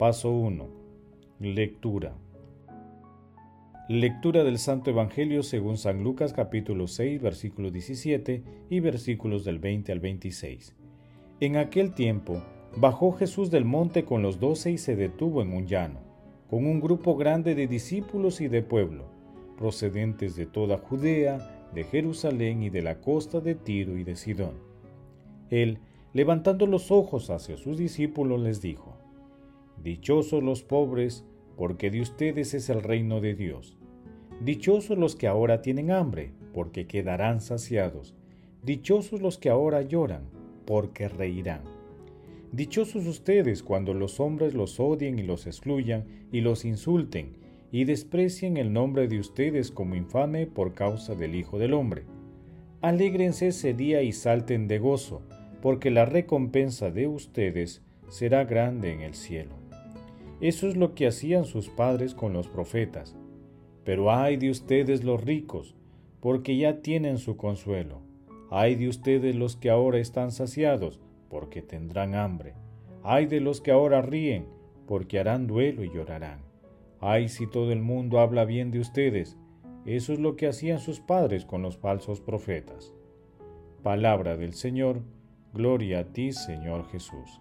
Paso 1. Lectura. Lectura del Santo Evangelio según San Lucas capítulo 6 versículo 17 y versículos del 20 al 26. En aquel tiempo bajó Jesús del monte con los doce y se detuvo en un llano, con un grupo grande de discípulos y de pueblo, procedentes de toda Judea, de Jerusalén y de la costa de Tiro y de Sidón. Él, levantando los ojos hacia sus discípulos, les dijo, Dichosos los pobres, porque de ustedes es el reino de Dios. Dichosos los que ahora tienen hambre, porque quedarán saciados. Dichosos los que ahora lloran, porque reirán. Dichosos ustedes cuando los hombres los odien y los excluyan y los insulten y desprecien el nombre de ustedes como infame por causa del Hijo del Hombre. Alégrense ese día y salten de gozo, porque la recompensa de ustedes será grande en el cielo. Eso es lo que hacían sus padres con los profetas. Pero ay de ustedes los ricos, porque ya tienen su consuelo. Ay de ustedes los que ahora están saciados, porque tendrán hambre. Ay de los que ahora ríen, porque harán duelo y llorarán. Ay si todo el mundo habla bien de ustedes. Eso es lo que hacían sus padres con los falsos profetas. Palabra del Señor, gloria a ti, Señor Jesús.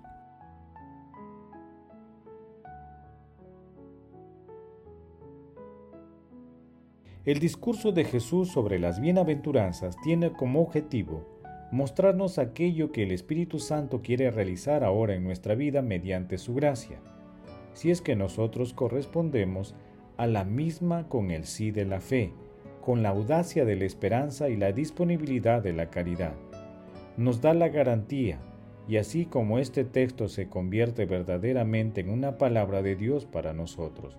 El discurso de Jesús sobre las bienaventuranzas tiene como objetivo mostrarnos aquello que el Espíritu Santo quiere realizar ahora en nuestra vida mediante su gracia, si es que nosotros correspondemos a la misma con el sí de la fe, con la audacia de la esperanza y la disponibilidad de la caridad. Nos da la garantía, y así como este texto se convierte verdaderamente en una palabra de Dios para nosotros,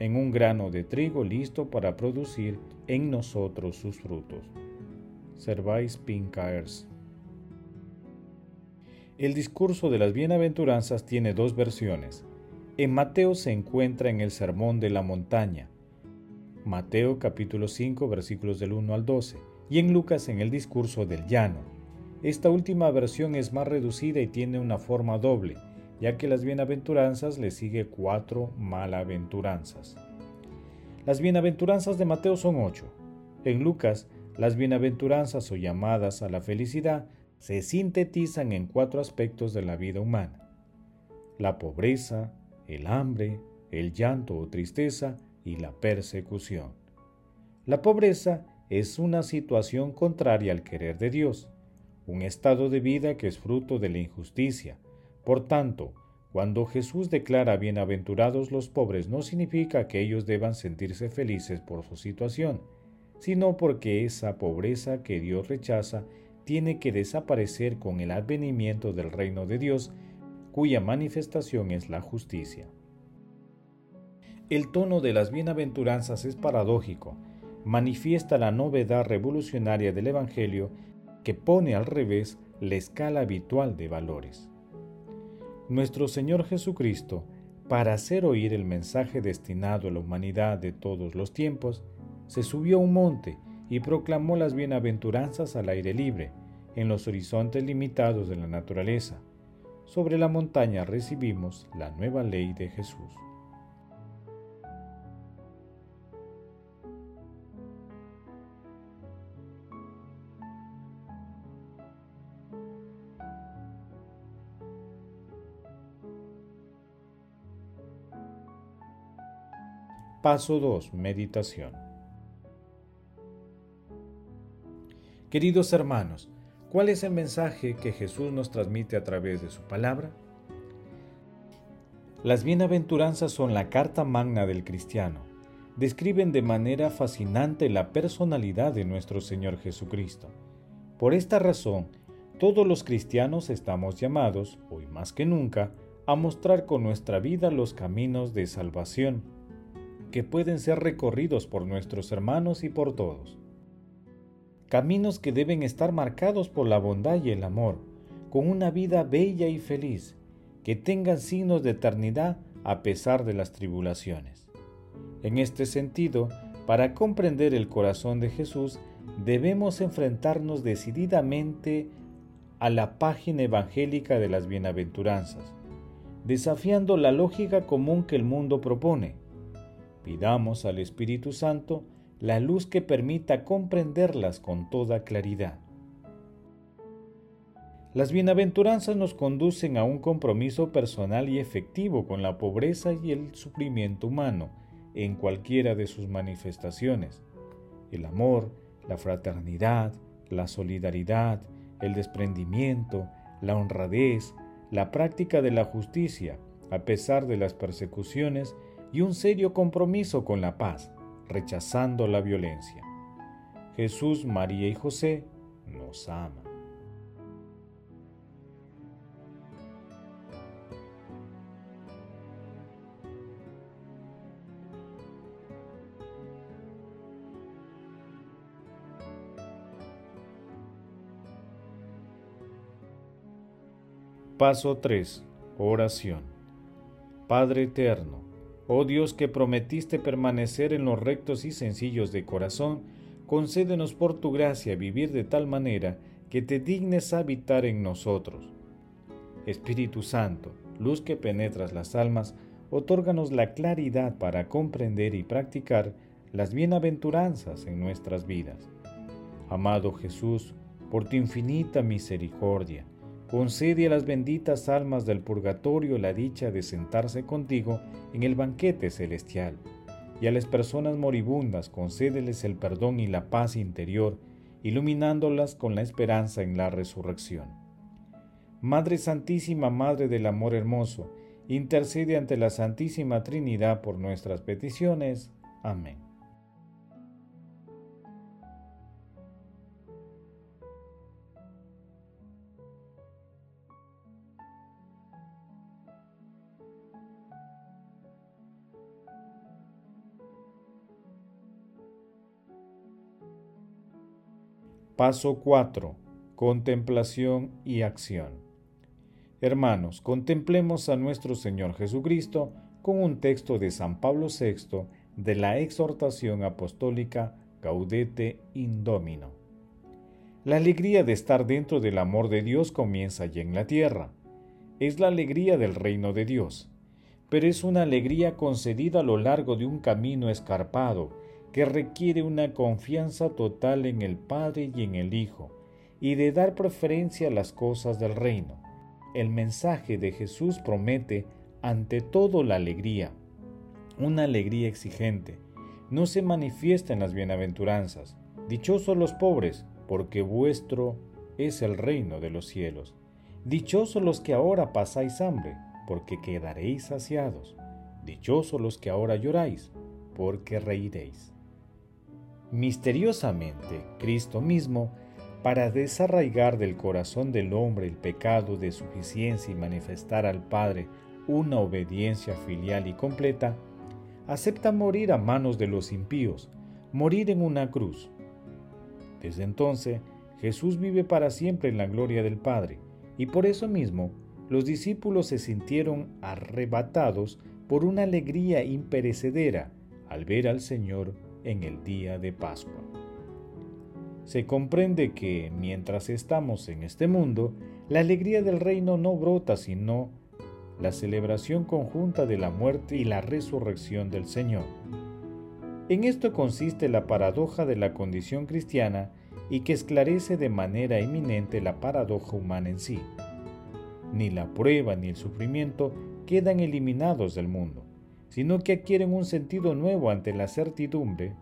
en un grano de trigo listo para producir en nosotros sus frutos. Servais Pincaers. El discurso de las bienaventuranzas tiene dos versiones. En Mateo se encuentra en el Sermón de la Montaña, Mateo capítulo 5 versículos del 1 al 12, y en Lucas en el discurso del llano. Esta última versión es más reducida y tiene una forma doble, ya que las bienaventuranzas le sigue cuatro malaventuranzas. Las bienaventuranzas de Mateo son ocho. En Lucas, las bienaventuranzas o llamadas a la felicidad se sintetizan en cuatro aspectos de la vida humana. La pobreza, el hambre, el llanto o tristeza y la persecución. La pobreza es una situación contraria al querer de Dios, un estado de vida que es fruto de la injusticia, por tanto, cuando Jesús declara bienaventurados los pobres no significa que ellos deban sentirse felices por su situación, sino porque esa pobreza que Dios rechaza tiene que desaparecer con el advenimiento del reino de Dios, cuya manifestación es la justicia. El tono de las bienaventuranzas es paradójico, manifiesta la novedad revolucionaria del Evangelio que pone al revés la escala habitual de valores nuestro Señor Jesucristo, para hacer oír el mensaje destinado a la humanidad de todos los tiempos, se subió a un monte y proclamó las bienaventuranzas al aire libre, en los horizontes limitados de la naturaleza. Sobre la montaña recibimos la nueva ley de Jesús. Paso 2. Meditación. Queridos hermanos, ¿cuál es el mensaje que Jesús nos transmite a través de su palabra? Las bienaventuranzas son la carta magna del cristiano. describen de manera fascinante la personalidad de nuestro Señor Jesucristo. Por esta razón, todos los cristianos estamos llamados, hoy más que nunca, a mostrar con nuestra vida los caminos de salvación, que pueden ser recorridos por nuestros hermanos y por todos. Caminos que deben estar marcados por la bondad y el amor, con una vida bella y feliz, que tengan signos de eternidad a pesar de las tribulaciones. En este sentido, para comprender el corazón de Jesús, debemos enfrentarnos decididamente a la página evangélica de las bienaventuranzas, desafiando la lógica común que el mundo propone. Pidamos al Espíritu Santo la luz que permita comprenderlas con toda claridad. Las bienaventuranzas nos conducen a un compromiso personal y efectivo con la pobreza y el sufrimiento humano en cualquiera de sus manifestaciones. El amor, la fraternidad, la solidaridad, el desprendimiento, la honradez, la práctica de la justicia, a pesar de las persecuciones, y un serio compromiso con la paz, rechazando la violencia. Jesús, María y José nos aman. Paso 3. Oración. Padre eterno, oh Dios que prometiste permanecer en los rectos y sencillos de corazón, concédenos por tu gracia vivir de tal manera que te dignes habitar en nosotros. Espíritu Santo, luz que penetras las almas, otórganos la claridad para comprender y practicar las bienaventuranzas en nuestras vidas. Amado Jesús, por tu infinita misericordia, concede a las benditas almas del purgatorio la dicha de sentarse contigo en el banquete celestial, y a las personas moribundas concédeles el perdón y la paz interior, iluminándolas con la esperanza en la resurrección. Madre Santísima, Madre del Amor Hermoso, intercede ante la Santísima Trinidad por nuestras peticiones. Amén. Paso 4. Contemplación y acción. Hermanos, contemplemos a nuestro Señor Jesucristo con un texto de San Pablo VI de la exhortación apostólica Gaudete Indomino. La alegría de estar dentro del amor de Dios comienza allí en la tierra. Es la alegría del reino de Dios, pero es una alegría concedida a lo largo de un camino escarpado que requiere una confianza total en el Padre y en el Hijo, y de dar preferencia a las cosas del reino. El mensaje de Jesús promete ante todo la alegría, una alegría exigente. No se manifiesta en las bienaventuranzas. Dichosos los pobres, porque vuestro es el reino de los cielos. Dichosos los que ahora pasáis hambre, porque quedaréis saciados. Dichosos los que ahora lloráis, porque reiréis. Misteriosamente, Cristo mismo, para desarraigar del corazón del hombre el pecado de suficiencia y manifestar al Padre una obediencia filial y completa, acepta morir a manos de los impíos, morir en una cruz. Desde entonces, Jesús vive para siempre en la gloria del Padre, y por eso mismo los discípulos se sintieron arrebatados por una alegría imperecedera al ver al Señor en el día de Pascua. Se comprende que mientras estamos en este mundo, la alegría del reino no brota sino la celebración conjunta de la muerte y la resurrección del Señor. En esto consiste la paradoja de la condición cristiana y que esclarece de manera eminente la paradoja humana en sí. Ni la prueba ni el sufrimiento quedan eliminados del mundo sino que adquieren un sentido nuevo ante la certidumbre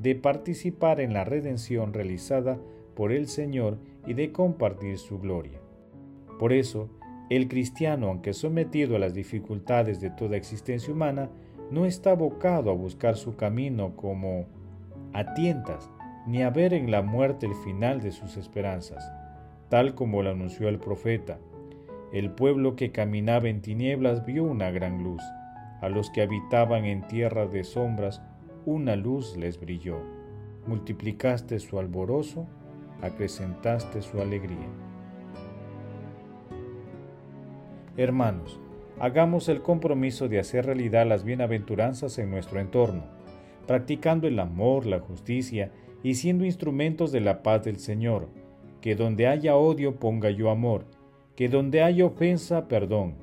de participar en la redención realizada por el Señor y de compartir su gloria. Por eso, el cristiano, aunque sometido a las dificultades de toda existencia humana, no está abocado a buscar su camino como a tientas, ni a ver en la muerte el final de sus esperanzas, tal como lo anunció el profeta. El pueblo que caminaba en tinieblas vio una gran luz. A los que habitaban en tierra de sombras, una luz les brilló. Multiplicaste su alborozo, acrecentaste su alegría. Hermanos, hagamos el compromiso de hacer realidad las bienaventuranzas en nuestro entorno, practicando el amor, la justicia y siendo instrumentos de la paz del Señor. Que donde haya odio ponga yo amor, que donde haya ofensa perdón,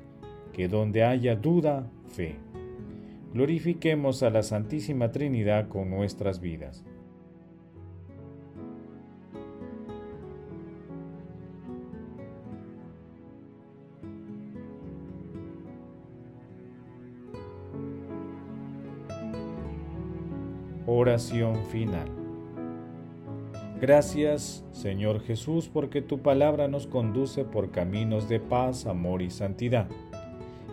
que donde haya duda fe. Glorifiquemos a la Santísima Trinidad con nuestras vidas. Oración final. Gracias, Señor Jesús, porque tu palabra nos conduce por caminos de paz, amor y santidad.